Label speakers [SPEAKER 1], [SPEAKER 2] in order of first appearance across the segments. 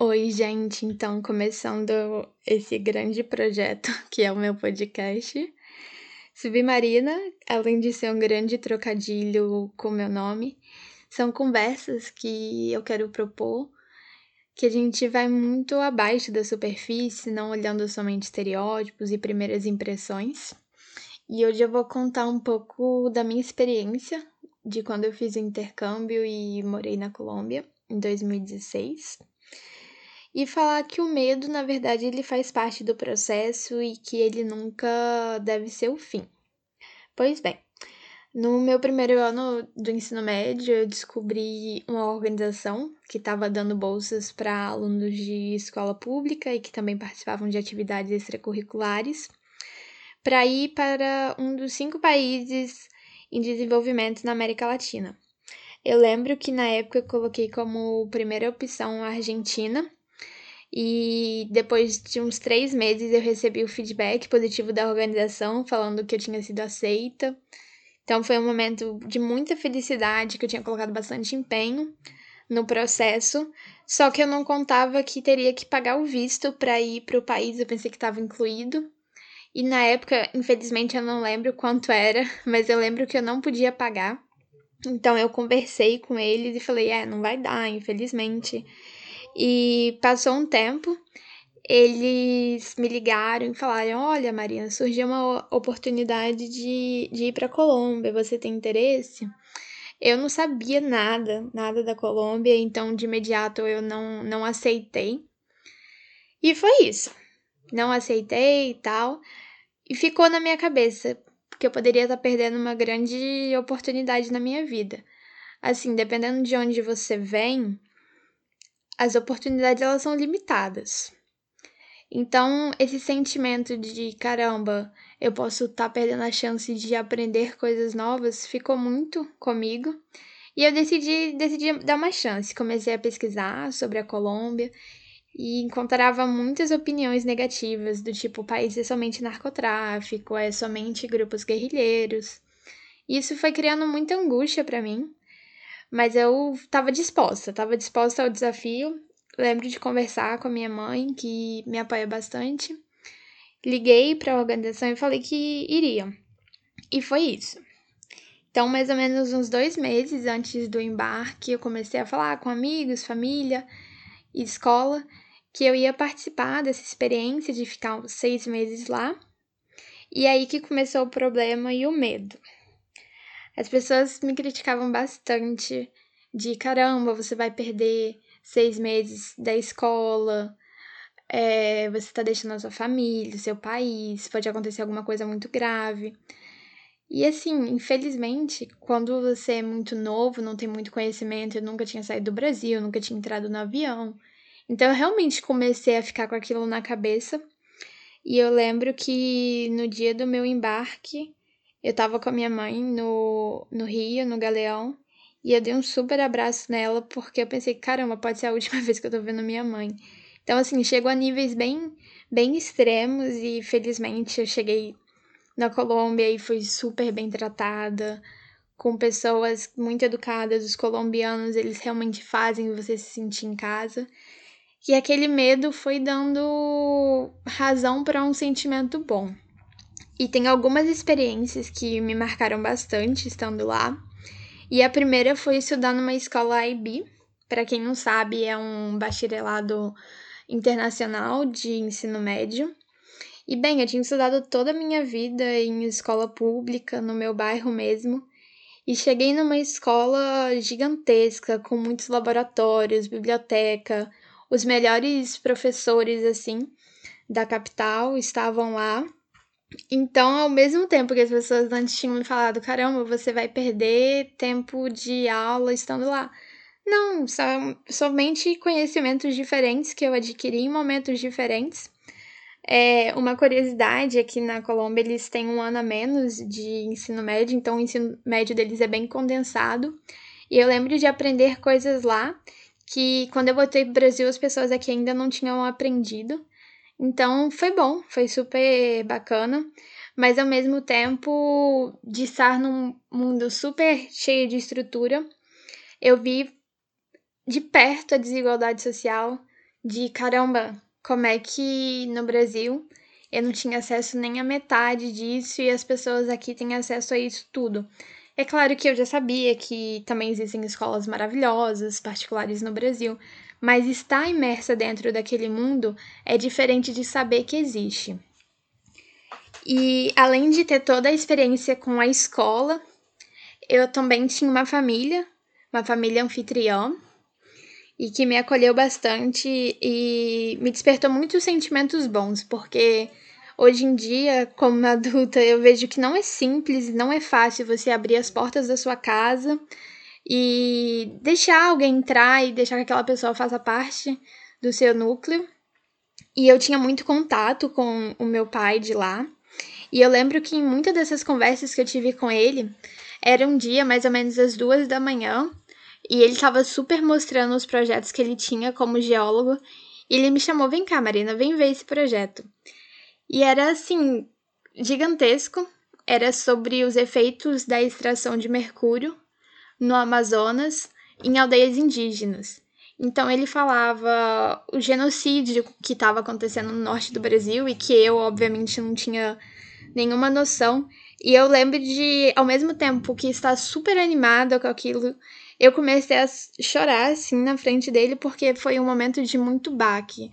[SPEAKER 1] Oi, gente. Então, começando esse grande projeto que é o meu podcast. Submarina, além de ser um grande trocadilho com meu nome, são conversas que eu quero propor que a gente vai muito abaixo da superfície, não olhando somente estereótipos e primeiras impressões. E hoje eu vou contar um pouco da minha experiência de quando eu fiz o intercâmbio e morei na Colômbia em 2016 e falar que o medo, na verdade, ele faz parte do processo e que ele nunca deve ser o fim. Pois bem, no meu primeiro ano do ensino médio, eu descobri uma organização que estava dando bolsas para alunos de escola pública e que também participavam de atividades extracurriculares, para ir para um dos cinco países em desenvolvimento na América Latina. Eu lembro que na época eu coloquei como primeira opção a Argentina, e depois de uns três meses eu recebi o feedback positivo da organização, falando que eu tinha sido aceita. Então foi um momento de muita felicidade, que eu tinha colocado bastante empenho no processo, só que eu não contava que teria que pagar o visto para ir para o país, eu pensei que estava incluído. E na época, infelizmente, eu não lembro quanto era, mas eu lembro que eu não podia pagar. Então eu conversei com eles e falei: é, não vai dar, infelizmente. E passou um tempo, eles me ligaram e falaram: Olha, Marina, surgiu uma oportunidade de, de ir para Colômbia, você tem interesse? Eu não sabia nada, nada da Colômbia, então de imediato eu não, não aceitei. E foi isso. Não aceitei e tal. E ficou na minha cabeça, porque eu poderia estar perdendo uma grande oportunidade na minha vida. Assim, dependendo de onde você vem, as oportunidades elas são limitadas. Então, esse sentimento de caramba, eu posso estar tá perdendo a chance de aprender coisas novas ficou muito comigo. E eu decidi, decidi dar uma chance. Comecei a pesquisar sobre a Colômbia e encontrava muitas opiniões negativas, do tipo: o país é somente narcotráfico, é somente grupos guerrilheiros. Isso foi criando muita angústia para mim, mas eu estava disposta, estava disposta ao desafio. Lembro de conversar com a minha mãe, que me apoia bastante. Liguei para a organização e falei que iria. E foi isso. Então, mais ou menos uns dois meses antes do embarque, eu comecei a falar com amigos, família e escola que eu ia participar dessa experiência de ficar seis meses lá. E aí que começou o problema e o medo. As pessoas me criticavam bastante de caramba, você vai perder seis meses da escola, é, você está deixando a sua família, seu país, pode acontecer alguma coisa muito grave. E assim, infelizmente, quando você é muito novo, não tem muito conhecimento, eu nunca tinha saído do Brasil, nunca tinha entrado no avião. Então eu realmente comecei a ficar com aquilo na cabeça. E eu lembro que no dia do meu embarque, eu tava com a minha mãe no, no Rio, no Galeão, e eu dei um super abraço nela porque eu pensei, caramba, pode ser a última vez que eu tô vendo minha mãe. Então, assim, chego a níveis bem, bem extremos e felizmente eu cheguei na Colômbia e fui super bem tratada, com pessoas muito educadas. Os colombianos, eles realmente fazem você se sentir em casa. E aquele medo foi dando razão para um sentimento bom. E tem algumas experiências que me marcaram bastante estando lá. E a primeira foi estudar numa escola IB. Para quem não sabe, é um bacharelado internacional de ensino médio. E bem, eu tinha estudado toda a minha vida em escola pública, no meu bairro mesmo. E cheguei numa escola gigantesca, com muitos laboratórios, biblioteca, os melhores professores, assim, da capital estavam lá. Então, ao mesmo tempo que as pessoas antes tinham me falado, caramba, você vai perder tempo de aula estando lá. Não, são somente conhecimentos diferentes que eu adquiri em momentos diferentes. É, uma curiosidade é que na Colômbia eles têm um ano a menos de ensino médio, então o ensino médio deles é bem condensado. E eu lembro de aprender coisas lá que quando eu voltei para o Brasil as pessoas aqui ainda não tinham aprendido. Então foi bom, foi super bacana, mas ao mesmo tempo de estar num mundo super cheio de estrutura, eu vi de perto a desigualdade social de caramba, como é que no Brasil eu não tinha acesso nem à metade disso e as pessoas aqui têm acesso a isso tudo. É claro que eu já sabia que também existem escolas maravilhosas, particulares no Brasil, mas estar imersa dentro daquele mundo é diferente de saber que existe. E além de ter toda a experiência com a escola, eu também tinha uma família, uma família anfitriã, e que me acolheu bastante e me despertou muitos sentimentos bons, porque Hoje em dia, como adulta, eu vejo que não é simples, não é fácil você abrir as portas da sua casa e deixar alguém entrar e deixar que aquela pessoa faça parte do seu núcleo. E eu tinha muito contato com o meu pai de lá. E eu lembro que em muitas dessas conversas que eu tive com ele, era um dia mais ou menos às duas da manhã, e ele estava super mostrando os projetos que ele tinha como geólogo. E ele me chamou: vem cá, Marina, vem ver esse projeto. E era assim, gigantesco. Era sobre os efeitos da extração de mercúrio no Amazonas em aldeias indígenas. Então ele falava o genocídio que estava acontecendo no norte do Brasil e que eu, obviamente, não tinha nenhuma noção. E eu lembro de, ao mesmo tempo que estar super animada com aquilo, eu comecei a chorar assim na frente dele porque foi um momento de muito baque,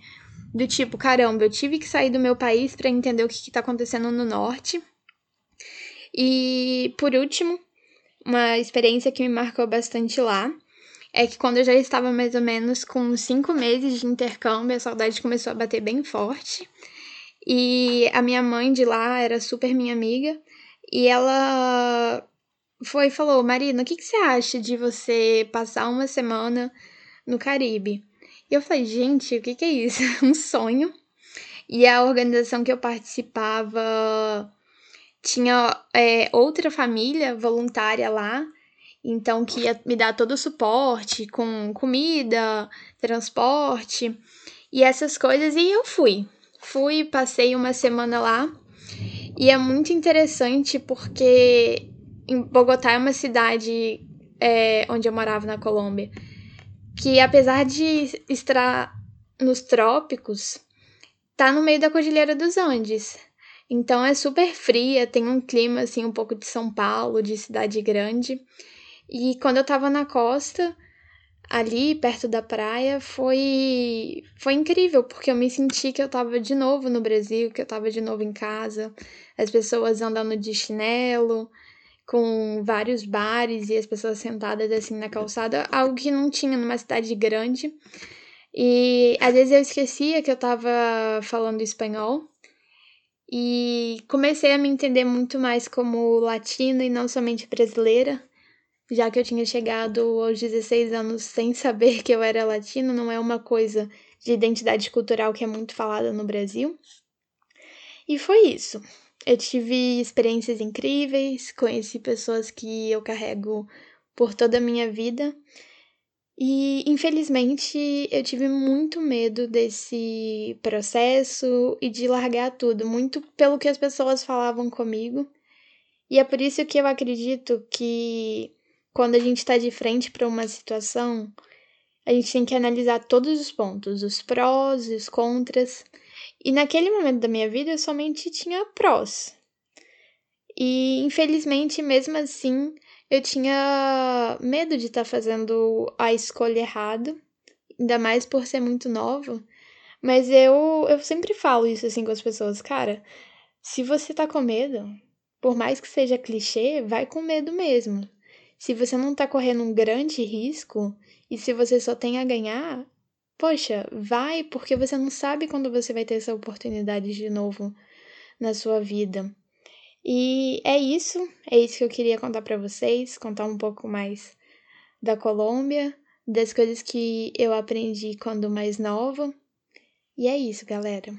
[SPEAKER 1] do tipo, caramba, eu tive que sair do meu país para entender o que está acontecendo no norte. E por último, uma experiência que me marcou bastante lá é que quando eu já estava mais ou menos com cinco meses de intercâmbio, a saudade começou a bater bem forte. E a minha mãe de lá era super minha amiga. E ela foi e falou: Marina, o que, que você acha de você passar uma semana no Caribe? E eu falei, gente, o que, que é isso? um sonho. E a organização que eu participava tinha é, outra família voluntária lá, então que ia me dar todo o suporte com comida, transporte e essas coisas. E eu fui. Fui, passei uma semana lá. E é muito interessante porque em Bogotá é uma cidade é, onde eu morava na Colômbia que apesar de estar nos trópicos, tá no meio da Cordilheira dos Andes. Então é super fria, tem um clima assim um pouco de São Paulo, de cidade grande. E quando eu tava na costa, ali perto da praia, foi foi incrível, porque eu me senti que eu tava de novo no Brasil, que eu tava de novo em casa. As pessoas andando de chinelo, com vários bares e as pessoas sentadas assim na calçada, algo que não tinha numa cidade grande. E às vezes eu esquecia que eu estava falando espanhol e comecei a me entender muito mais como latina e não somente brasileira, já que eu tinha chegado aos 16 anos sem saber que eu era latina, não é uma coisa de identidade cultural que é muito falada no Brasil. E foi isso. Eu tive experiências incríveis, conheci pessoas que eu carrego por toda a minha vida. E infelizmente eu tive muito medo desse processo e de largar tudo, muito pelo que as pessoas falavam comigo. E é por isso que eu acredito que quando a gente está de frente para uma situação, a gente tem que analisar todos os pontos, os prós e os contras, e naquele momento da minha vida eu somente tinha prós. E infelizmente, mesmo assim, eu tinha medo de estar tá fazendo a escolha errada, ainda mais por ser muito nova. Mas eu, eu sempre falo isso assim com as pessoas, cara, se você tá com medo, por mais que seja clichê, vai com medo mesmo. Se você não tá correndo um grande risco e se você só tem a ganhar, Poxa, vai porque você não sabe quando você vai ter essa oportunidade de novo na sua vida. E é isso, é isso que eu queria contar para vocês, contar um pouco mais da Colômbia, das coisas que eu aprendi quando mais nova. E é isso, galera.